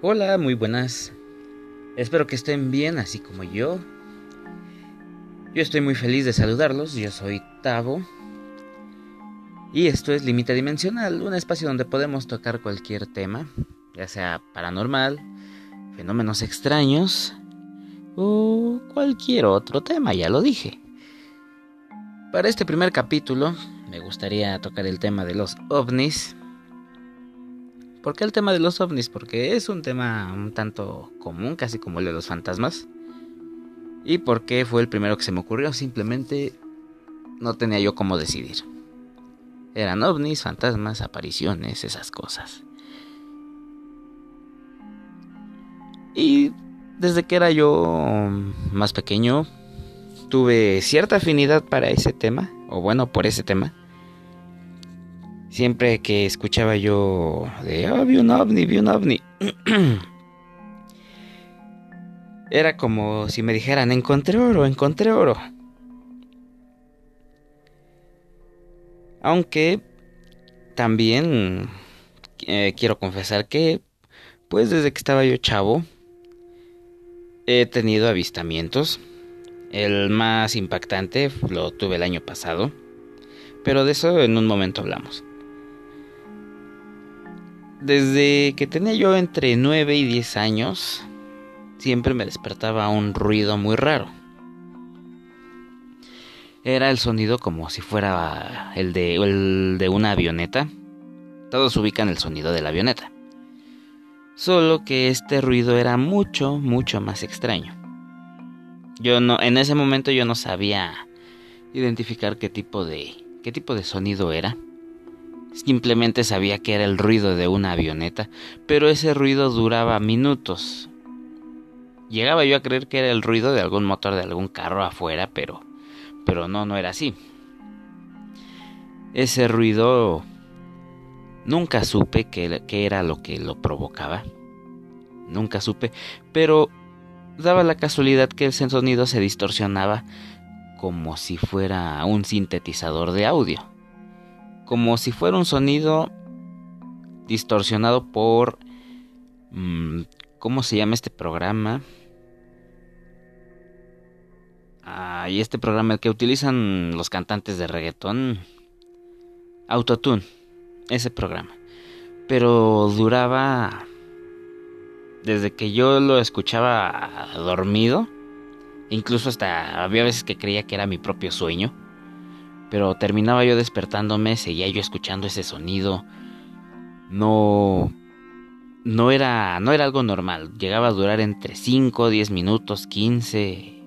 Hola, muy buenas. Espero que estén bien, así como yo. Yo estoy muy feliz de saludarlos. Yo soy Tavo. Y esto es Límite Dimensional, un espacio donde podemos tocar cualquier tema, ya sea paranormal, fenómenos extraños o cualquier otro tema, ya lo dije. Para este primer capítulo me gustaría tocar el tema de los ovnis ¿Por qué el tema de los ovnis? Porque es un tema un tanto común, casi como el de los fantasmas. ¿Y por qué fue el primero que se me ocurrió? Simplemente no tenía yo cómo decidir. Eran ovnis, fantasmas, apariciones, esas cosas. Y desde que era yo más pequeño, tuve cierta afinidad para ese tema, o bueno, por ese tema. Siempre que escuchaba yo de, oh, vi un ovni, vi un ovni. Era como si me dijeran, encontré oro, encontré oro. Aunque también eh, quiero confesar que, pues desde que estaba yo chavo, he tenido avistamientos. El más impactante lo tuve el año pasado, pero de eso en un momento hablamos. Desde que tenía yo entre 9 y 10 años, siempre me despertaba un ruido muy raro. Era el sonido como si fuera el de, el de una avioneta. Todos ubican el sonido de la avioneta. Solo que este ruido era mucho, mucho más extraño. Yo no, en ese momento yo no sabía identificar qué tipo de, qué tipo de sonido era. Simplemente sabía que era el ruido de una avioneta, pero ese ruido duraba minutos. Llegaba yo a creer que era el ruido de algún motor de algún carro afuera, pero pero no, no era así. Ese ruido nunca supe qué, era lo que lo provocaba. Nunca supe, pero daba la casualidad que el sonido se distorsionaba como si fuera un sintetizador de audio como si fuera un sonido distorsionado por... Mm, ¿Cómo se llama este programa? Ah, y este programa que utilizan los cantantes de reggaetón. Autotune. Ese programa. Pero duraba... Desde que yo lo escuchaba dormido. Incluso hasta había veces que creía que era mi propio sueño pero terminaba yo despertándome, seguía yo escuchando ese sonido. No no era no era algo normal, llegaba a durar entre 5, 10 minutos, 15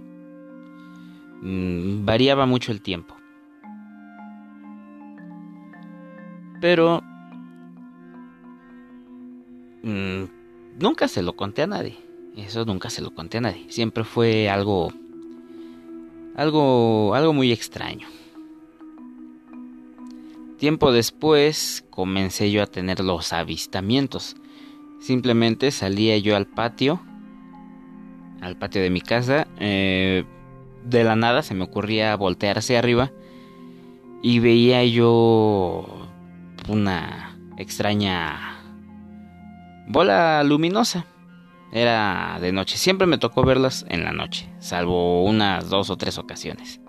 mm, variaba mucho el tiempo. Pero mm, nunca se lo conté a nadie. Eso nunca se lo conté a nadie. Siempre fue algo algo algo muy extraño. Tiempo después comencé yo a tener los avistamientos. Simplemente salía yo al patio, al patio de mi casa. Eh, de la nada se me ocurría voltear hacia arriba y veía yo una extraña bola luminosa. Era de noche. Siempre me tocó verlas en la noche, salvo unas dos o tres ocasiones.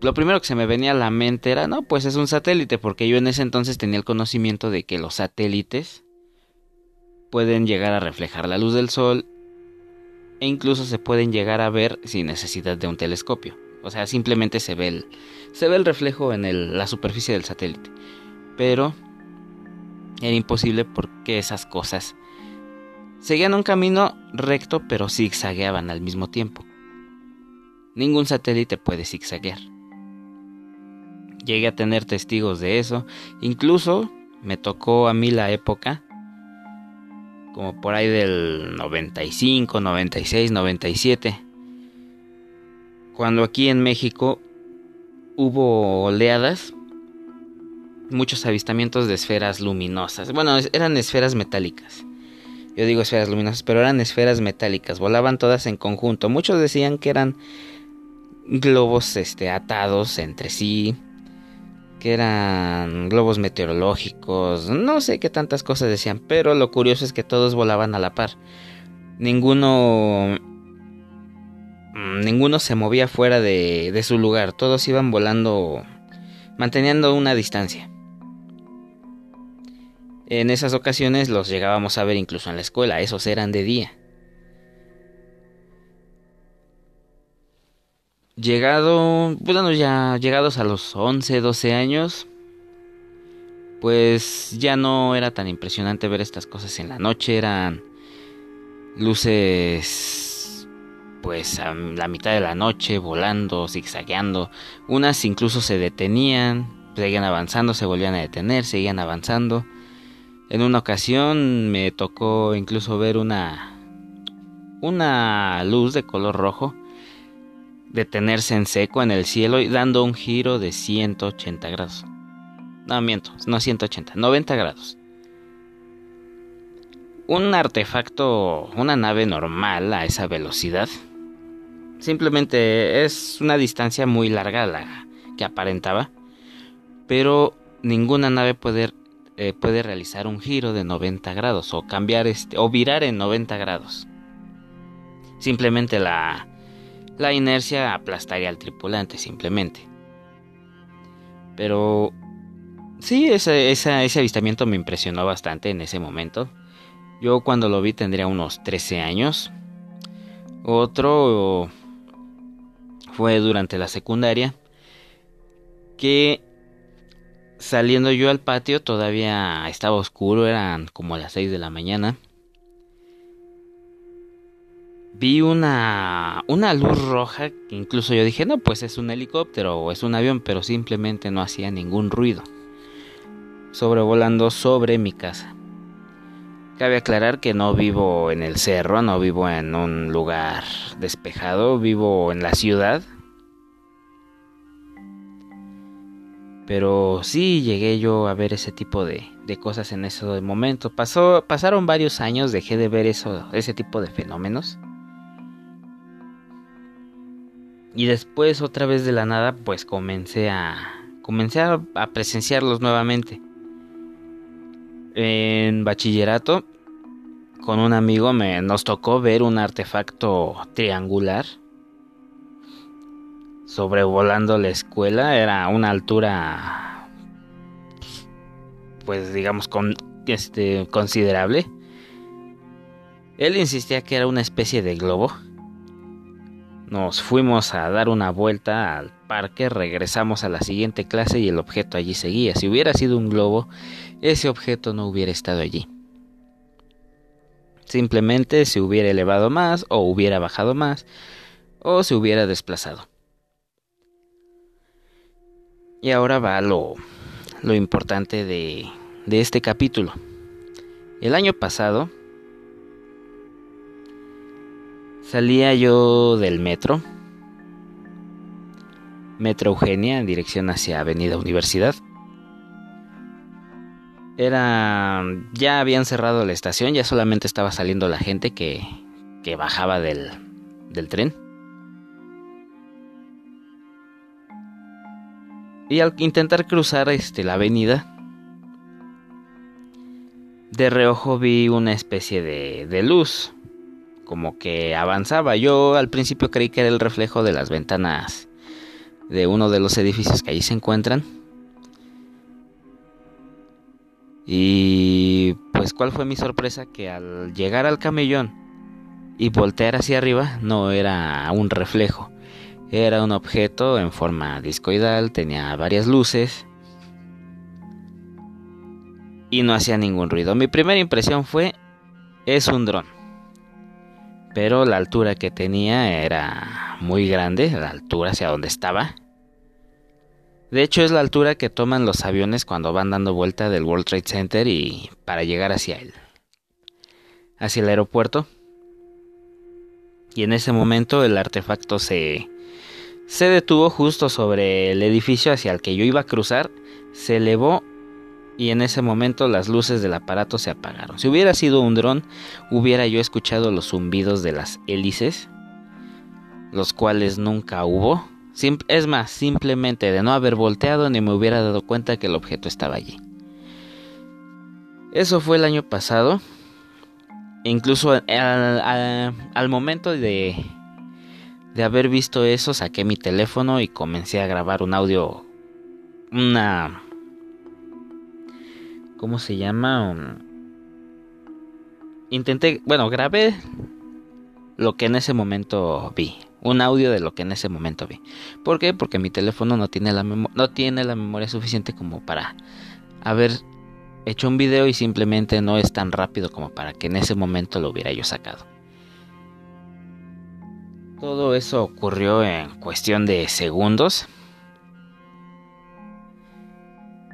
Lo primero que se me venía a la mente era, no, pues es un satélite, porque yo en ese entonces tenía el conocimiento de que los satélites pueden llegar a reflejar la luz del sol e incluso se pueden llegar a ver sin necesidad de un telescopio. O sea, simplemente se ve el, se ve el reflejo en la superficie del satélite. Pero era imposible porque esas cosas seguían un camino recto pero zigzagueaban al mismo tiempo. Ningún satélite puede zigzaguear llegué a tener testigos de eso. Incluso me tocó a mí la época, como por ahí del 95, 96, 97, cuando aquí en México hubo oleadas, muchos avistamientos de esferas luminosas. Bueno, eran esferas metálicas. Yo digo esferas luminosas, pero eran esferas metálicas, volaban todas en conjunto. Muchos decían que eran globos este, atados entre sí que eran globos meteorológicos, no sé qué tantas cosas decían, pero lo curioso es que todos volaban a la par. Ninguno mm, ninguno se movía fuera de, de su lugar, todos iban volando manteniendo una distancia. En esas ocasiones los llegábamos a ver incluso en la escuela, esos eran de día. Llegado, bueno, ya llegados a los 11, 12 años, pues ya no era tan impresionante ver estas cosas en la noche, eran luces pues a la mitad de la noche volando, zigzagueando, unas incluso se detenían, seguían avanzando, se volvían a detener, seguían avanzando. En una ocasión me tocó incluso ver una una luz de color rojo detenerse en seco en el cielo y dando un giro de 180 grados. No, miento, no 180, 90 grados. Un artefacto, una nave normal a esa velocidad, simplemente es una distancia muy larga la que aparentaba, pero ninguna nave puede, eh, puede realizar un giro de 90 grados o cambiar este, o virar en 90 grados. Simplemente la, la inercia aplastaría al tripulante simplemente. Pero sí, ese, ese avistamiento me impresionó bastante en ese momento. Yo cuando lo vi tendría unos 13 años. Otro fue durante la secundaria. Que saliendo yo al patio todavía estaba oscuro, eran como las 6 de la mañana vi una, una luz roja que incluso yo dije, no, pues es un helicóptero o es un avión, pero simplemente no hacía ningún ruido. Sobrevolando sobre mi casa. Cabe aclarar que no vivo en el cerro, no vivo en un lugar despejado, vivo en la ciudad. Pero sí llegué yo a ver ese tipo de, de cosas en ese momento. Pasó, pasaron varios años, dejé de ver eso, ese tipo de fenómenos. Y después otra vez de la nada pues comencé a comencé a, presenciarlos nuevamente. En bachillerato con un amigo me nos tocó ver un artefacto triangular sobrevolando la escuela, era una altura pues digamos con este considerable. Él insistía que era una especie de globo nos fuimos a dar una vuelta al parque, regresamos a la siguiente clase y el objeto allí seguía. Si hubiera sido un globo, ese objeto no hubiera estado allí. Simplemente se hubiera elevado más o hubiera bajado más o se hubiera desplazado. Y ahora va lo, lo importante de, de este capítulo. El año pasado Salía yo del metro, Metro Eugenia, en dirección hacia Avenida Universidad. Era. Ya habían cerrado la estación, ya solamente estaba saliendo la gente que, que bajaba del, del tren. Y al intentar cruzar este, la avenida, de reojo vi una especie de, de luz como que avanzaba. Yo al principio creí que era el reflejo de las ventanas de uno de los edificios que ahí se encuentran. Y pues cuál fue mi sorpresa que al llegar al camellón y voltear hacia arriba no era un reflejo, era un objeto en forma discoidal, tenía varias luces y no hacía ningún ruido. Mi primera impresión fue es un dron pero la altura que tenía era muy grande, la altura hacia donde estaba. De hecho es la altura que toman los aviones cuando van dando vuelta del World Trade Center y para llegar hacia él, hacia el aeropuerto. Y en ese momento el artefacto se se detuvo justo sobre el edificio hacia el que yo iba a cruzar, se elevó y en ese momento las luces del aparato se apagaron. Si hubiera sido un dron, hubiera yo escuchado los zumbidos de las hélices, los cuales nunca hubo, es más, simplemente de no haber volteado ni me hubiera dado cuenta que el objeto estaba allí. Eso fue el año pasado. Incluso al, momento de, de haber visto eso, saqué mi teléfono y comencé a grabar un audio. Una. ¿Cómo se llama? intenté. Bueno, grabé lo que en ese momento vi un audio de lo que en ese momento vi. ¿Por qué? Porque mi teléfono no tiene la, no tiene la memoria suficiente como para haber hecho un video y simplemente no es tan rápido como para que en ese momento lo hubiera yo sacado. Todo eso ocurrió en cuestión de segundos.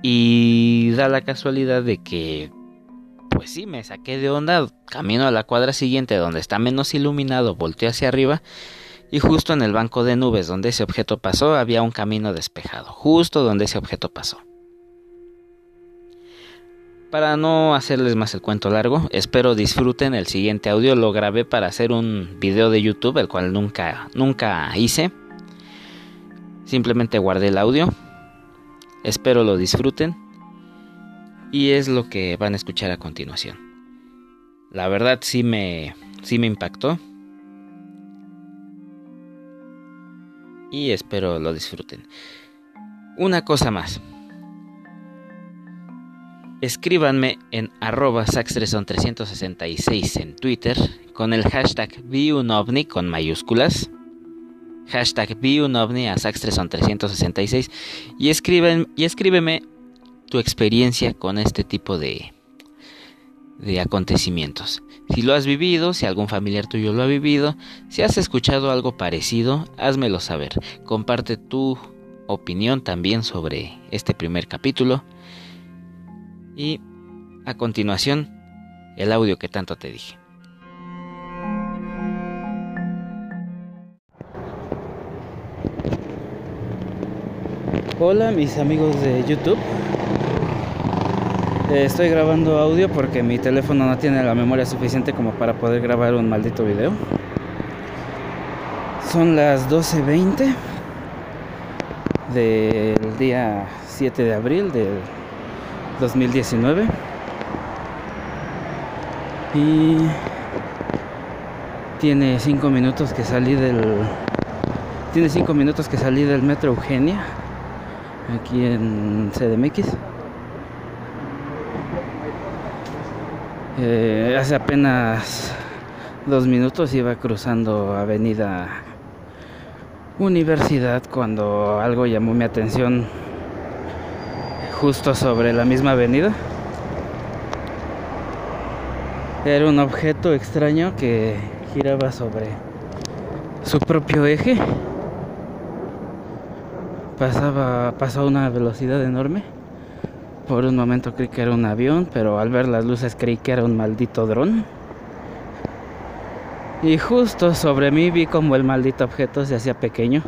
Y da la casualidad de que, pues sí, me saqué de onda, camino a la cuadra siguiente donde está menos iluminado, volteé hacia arriba y justo en el banco de nubes donde ese objeto pasó había un camino despejado, justo donde ese objeto pasó. Para no hacerles más el cuento largo, espero disfruten el siguiente audio. Lo grabé para hacer un video de YouTube, el cual nunca, nunca hice. Simplemente guardé el audio. Espero lo disfruten. Y es lo que van a escuchar a continuación. La verdad sí me, sí me impactó. y espero lo disfruten. Una cosa más. Escríbanme en arroba saxtreson366 en Twitter con el hashtag ViUnOVNI con mayúsculas. Hashtag ViUnOVNI a saxtreson366 y, escriben, y escríbeme tu experiencia con este tipo de, de acontecimientos. Si lo has vivido, si algún familiar tuyo lo ha vivido, si has escuchado algo parecido, házmelo saber. Comparte tu opinión también sobre este primer capítulo. Y a continuación, el audio que tanto te dije. Hola mis amigos de YouTube. Eh, estoy grabando audio porque mi teléfono no tiene la memoria suficiente como para poder grabar un maldito video. Son las 12.20 del día 7 de abril del 2019. Y tiene 5 minutos que salí del tiene 5 minutos que salí del metro Eugenia aquí en CDMX. Eh, hace apenas dos minutos iba cruzando Avenida Universidad cuando algo llamó mi atención justo sobre la misma avenida. Era un objeto extraño que giraba sobre su propio eje. Pasaba, pasó a una velocidad enorme por un momento creí que era un avión, pero al ver las luces creí que era un maldito dron. Y justo sobre mí vi como el maldito objeto se hacía pequeño.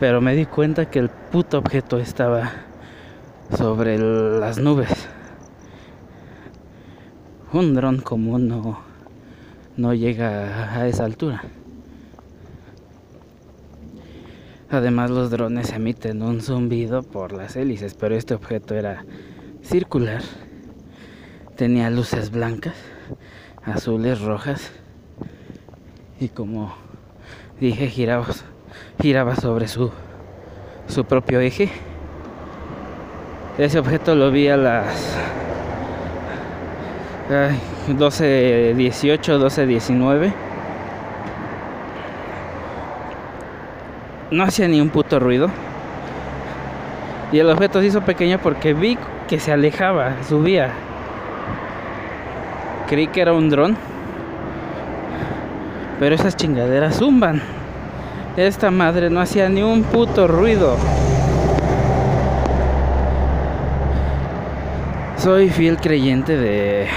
Pero me di cuenta que el puto objeto estaba sobre las nubes. Un dron común no, no llega a esa altura. Además los drones emiten un zumbido por las hélices, pero este objeto era circular. Tenía luces blancas, azules, rojas. Y como dije, giraba, sobre su, su propio eje. Ese objeto lo vi a las 12.18, 12.19 no hacía ni un puto ruido. Y el objeto se hizo pequeño porque vi que se alejaba, subía. Creí que era un dron. Pero esas chingaderas zumban. Esta madre no hacía ni un puto ruido. Soy fiel creyente de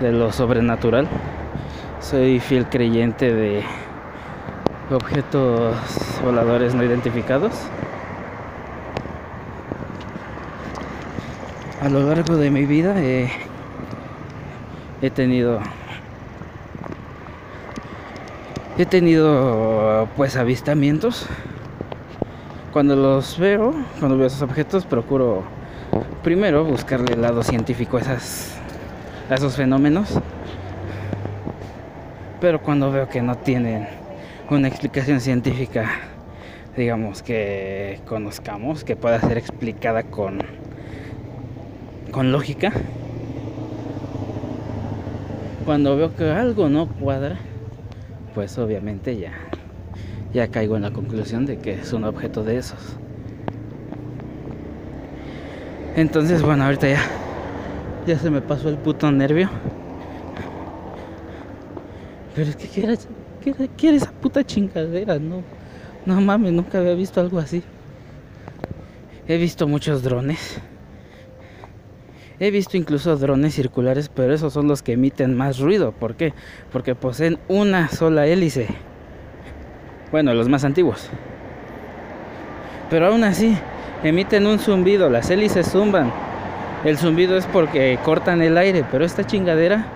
de lo sobrenatural. Soy fiel creyente de objetos voladores no identificados. A lo largo de mi vida he, he tenido he tenido pues avistamientos. Cuando los veo, cuando veo esos objetos, procuro primero buscarle el lado científico a, esas, a esos fenómenos. Pero cuando veo que no tienen una explicación científica, digamos que conozcamos, que pueda ser explicada con, con lógica, cuando veo que algo no cuadra, pues obviamente ya, ya caigo en la conclusión de que es un objeto de esos. Entonces, bueno, ahorita ya, ya se me pasó el puto nervio. Pero es que quiere, quiere, esa puta chingadera, no. No mames, nunca había visto algo así. He visto muchos drones. He visto incluso drones circulares, pero esos son los que emiten más ruido. ¿Por qué? Porque poseen una sola hélice. Bueno, los más antiguos. Pero aún así, emiten un zumbido. Las hélices zumban. El zumbido es porque cortan el aire, pero esta chingadera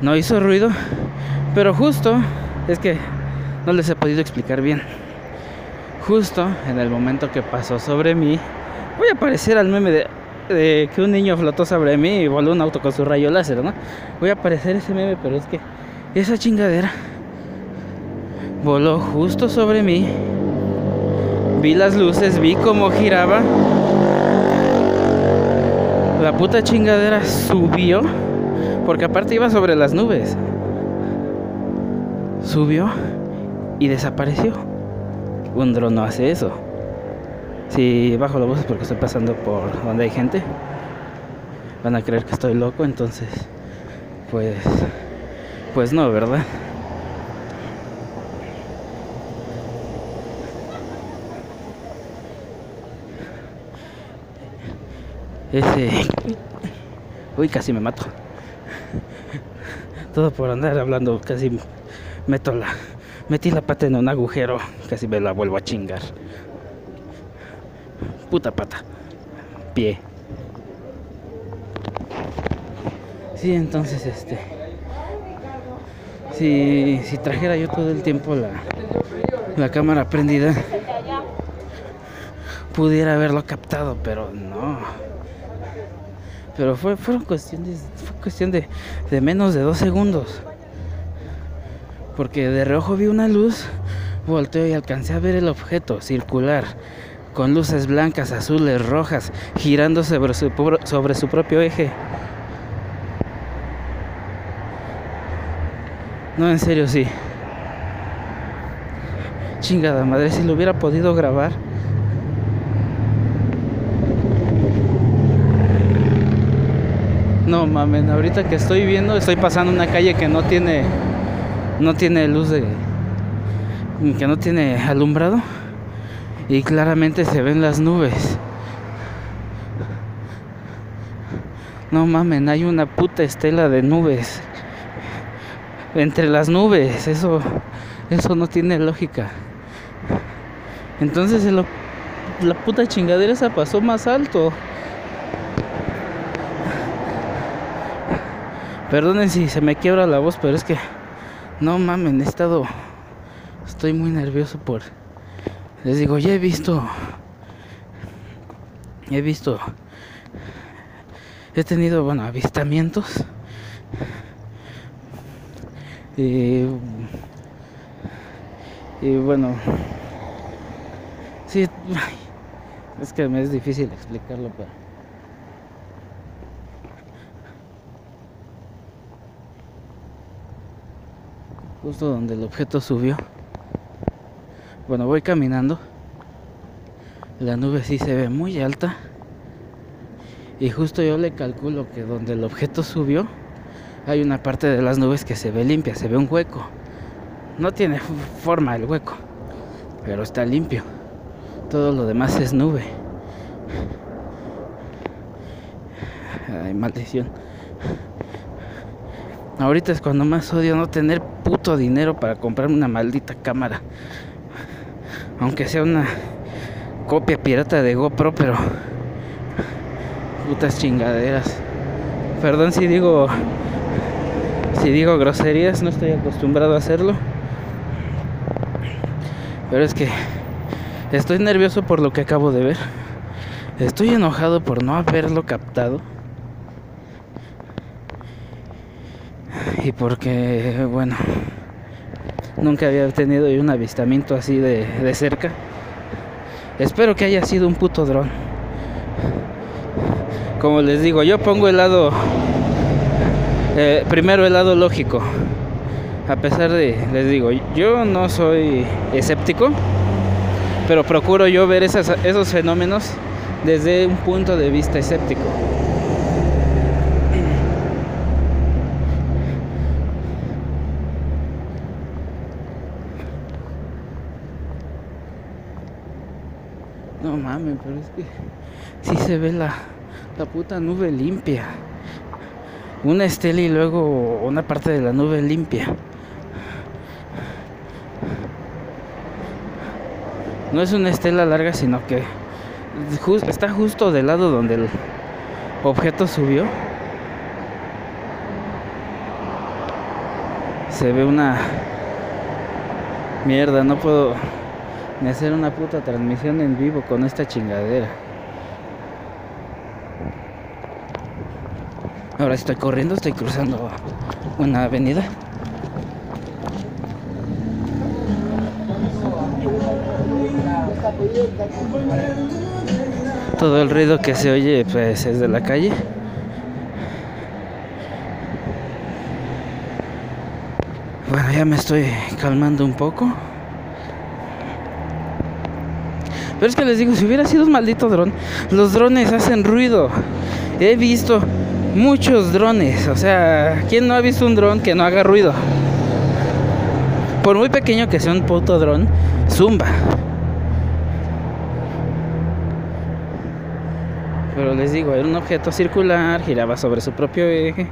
no hizo ruido. Pero justo, es que no les he podido explicar bien. Justo en el momento que pasó sobre mí, voy a parecer al meme de de que un niño flotó sobre mí y voló un auto con su rayo láser, ¿no? Voy a aparecer ese meme, pero es que esa chingadera voló justo sobre mí. Vi las luces, vi cómo giraba. La puta chingadera subió, porque aparte iba sobre las nubes. Subió y desapareció. Un dron no hace eso. Si bajo la voz es porque estoy pasando por donde hay gente. Van a creer que estoy loco, entonces pues pues no, ¿verdad? Ese Uy, casi me mato. Todo por andar hablando, casi meto la metí la pata en un agujero, casi me la vuelvo a chingar puta pata, pie. Sí, entonces este si, si trajera yo todo el tiempo la, la cámara prendida pudiera haberlo captado, pero no. Pero fue, fueron cuestiones, fue cuestión de, de menos de dos segundos. Porque de reojo vi una luz, volteo y alcancé a ver el objeto circular con luces blancas, azules, rojas, girando sobre su, sobre su propio eje. No, en serio, sí. Chingada madre, si lo hubiera podido grabar. No mamen, ahorita que estoy viendo, estoy pasando una calle que no tiene no tiene luz de que no tiene alumbrado y claramente se ven las nubes. No mamen, hay una puta estela de nubes. Entre las nubes, eso eso no tiene lógica. Entonces la puta chingadera esa pasó más alto. Perdonen si se me quiebra la voz, pero es que no mamen, he estado estoy muy nervioso por les digo, ya he visto, he visto, he tenido, bueno, avistamientos. Y, y bueno, sí, es que me es difícil explicarlo, pero... Justo donde el objeto subió. Bueno, voy caminando. La nube sí se ve muy alta. Y justo yo le calculo que donde el objeto subió, hay una parte de las nubes que se ve limpia, se ve un hueco. No tiene forma el hueco, pero está limpio. Todo lo demás es nube. Ay, maldición. Ahorita es cuando más odio no tener puto dinero para comprarme una maldita cámara aunque sea una copia pirata de GoPro, pero putas chingaderas. Perdón si digo Si digo groserías, no estoy acostumbrado a hacerlo. Pero es que estoy nervioso por lo que acabo de ver. Estoy enojado por no haberlo captado. Y porque, bueno, nunca había tenido un avistamiento así de, de cerca. Espero que haya sido un puto dron. Como les digo, yo pongo el lado, eh, primero el lado lógico. A pesar de, les digo, yo no soy escéptico, pero procuro yo ver esos fenómenos desde un punto de vista escéptico. Pero es que sí se ve la, la puta nube limpia. Una estela y luego una parte de la nube limpia. No es una estela larga, sino que está justo del lado donde el objeto subió. Se ve una mierda, no puedo ni hacer una puta transmisión en vivo con esta chingadera. Ahora estoy corriendo, estoy cruzando una avenida. Todo el ruido que se oye pues es de la calle. Bueno, ya me estoy calmando un poco. Pero es que les digo, si hubiera sido un maldito dron, los drones hacen ruido. He visto muchos drones. O sea, ¿quién no ha visto un dron que no haga ruido? Por muy pequeño que sea un puto dron, zumba. Pero les digo, era un objeto circular, giraba sobre su propio eje.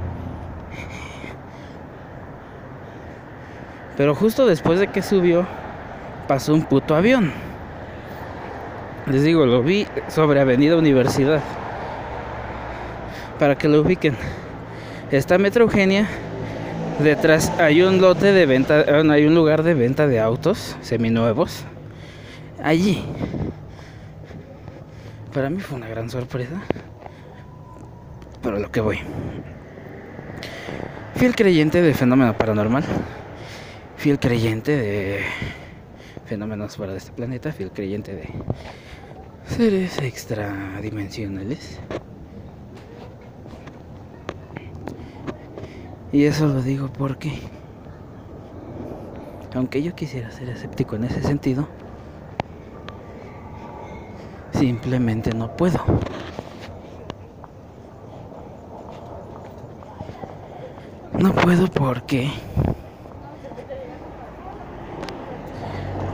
Pero justo después de que subió, pasó un puto avión. Les digo, lo vi sobre Avenida Universidad. Para que lo ubiquen. Está Metro Eugenia. Detrás hay un lote de venta, hay un lugar de venta de autos seminuevos. Allí. Para mí fue una gran sorpresa. Pero lo que voy. Fiel creyente de fenómeno paranormal. Fiel creyente de fenómenos fuera de este planeta. Fiel creyente de seres extradimensionales. Y eso lo digo porque, aunque yo quisiera ser escéptico en ese sentido, simplemente no puedo. No puedo porque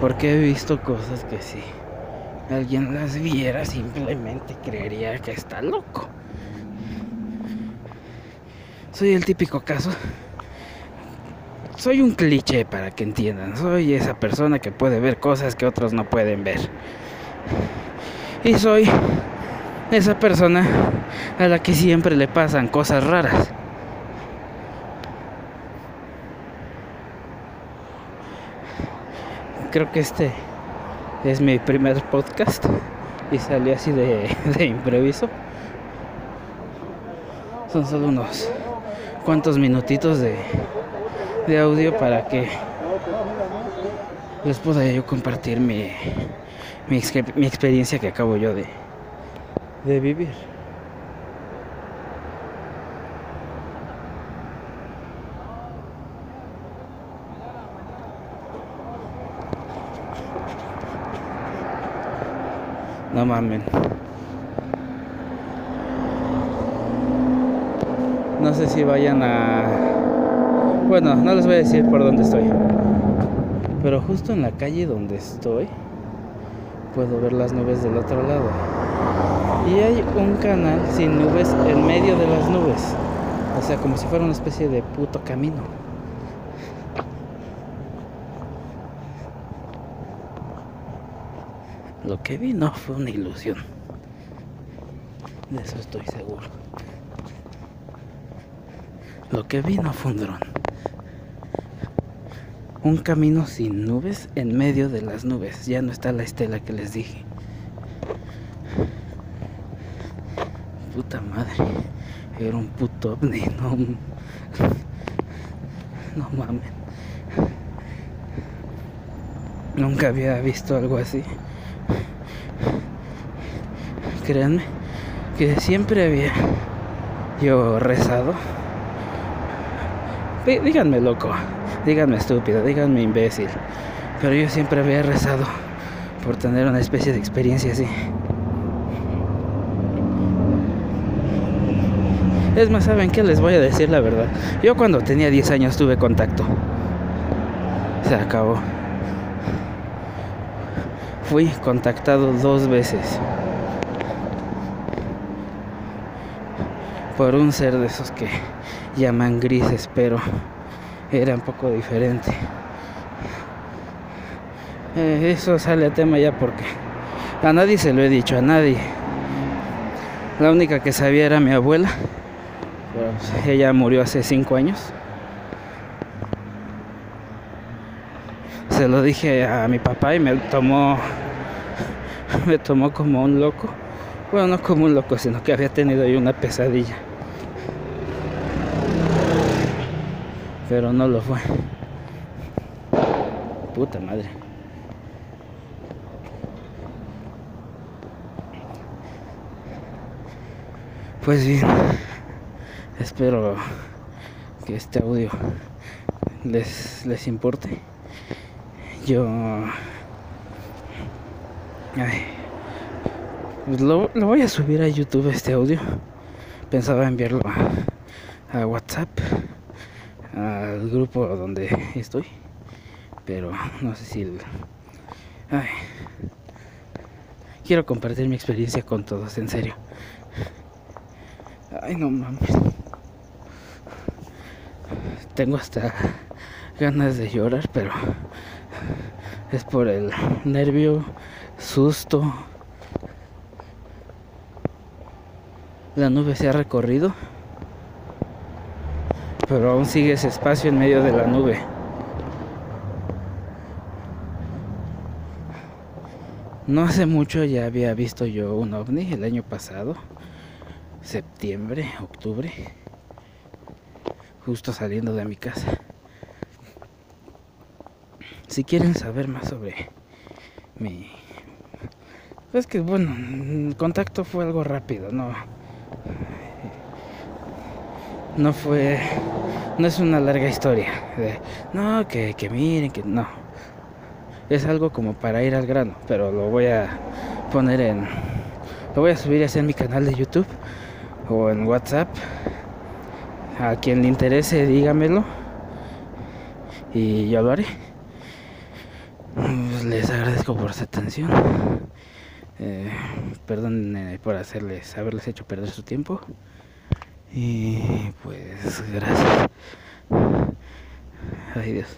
porque he visto cosas que sí alguien las viera, simplemente creería que está loco. Soy el típico caso. Soy un cliché para que entiendan. Soy esa persona que puede ver cosas que otros no pueden ver. Y soy esa persona a la que siempre le pasan cosas raras. Creo que este es mi primer podcast y salió así de, improviso. Son solo unos cuantos minutitos de, de audio para que les pueda yo compartir mi, mi, mi experiencia que acabo yo de, de vivir. No mamen. No sé si vayan a... Bueno, no les voy a decir por dónde estoy. Pero justo en la calle donde estoy, puedo ver las nubes del otro lado. Y hay un canal sin nubes en medio de las nubes. O sea, como si fuera una especie de puto camino. Lo que vi no fue una ilusión. De eso estoy seguro. Lo que vi no fue un dron. un camino sin nubes en medio de las nubes. Ya no está la estela que les dije. Puta madre. Era un puto ovni, no. No mames. Nunca había visto algo así. Créanme que siempre había yo rezado. Díganme loco, díganme estúpido, díganme imbécil. Pero yo siempre había rezado por tener una especie de experiencia así. Es más, ¿saben qué? Les voy a decir la verdad. Yo cuando tenía 10 años tuve contacto. Se acabó. Fui contactado dos veces. Por un ser de esos que llaman grises, pero era un poco diferente. Eh, eso sale a tema ya porque a nadie se lo he dicho, a nadie. La única que sabía era mi abuela. Ella murió hace cinco años. Se lo dije a mi papá y me tomó me tomó como un loco. Bueno, no como un loco, sino que había tenido ahí una pesadilla. Pero no lo fue. Puta madre. Pues bien, espero que este audio les, les importe. Yo... Ay, lo, lo, voy a subir a YouTube este audio. Pensaba enviarlo a WhatsApp, al grupo donde estoy. Pero no sé si... Ay, quiero compartir mi experiencia con todos, en serio. Ay, no mames. Tengo hasta ganas de llorar, pero es por el nervio, susto. La nube se ha recorrido, pero aún sigue ese espacio en medio de la nube. No hace mucho ya había visto yo un ovni el año pasado septiembre, octubre, justo saliendo de mi casa. Si quieren saber más sobre mi... Pues que bueno, el contacto fue algo rápido, no... No fue... No es una larga historia. De, no, que, que miren, que no. Es algo como para ir al grano, pero lo voy a poner en... Lo voy a subir hacia mi canal de YouTube o en WhatsApp. A quien le interese, dígamelo. Y yo lo haré. Pues les agradezco por su atención. Eh, perdón eh, por hacerles, haberles hecho perder su tiempo. Y pues gracias. Ay Dios.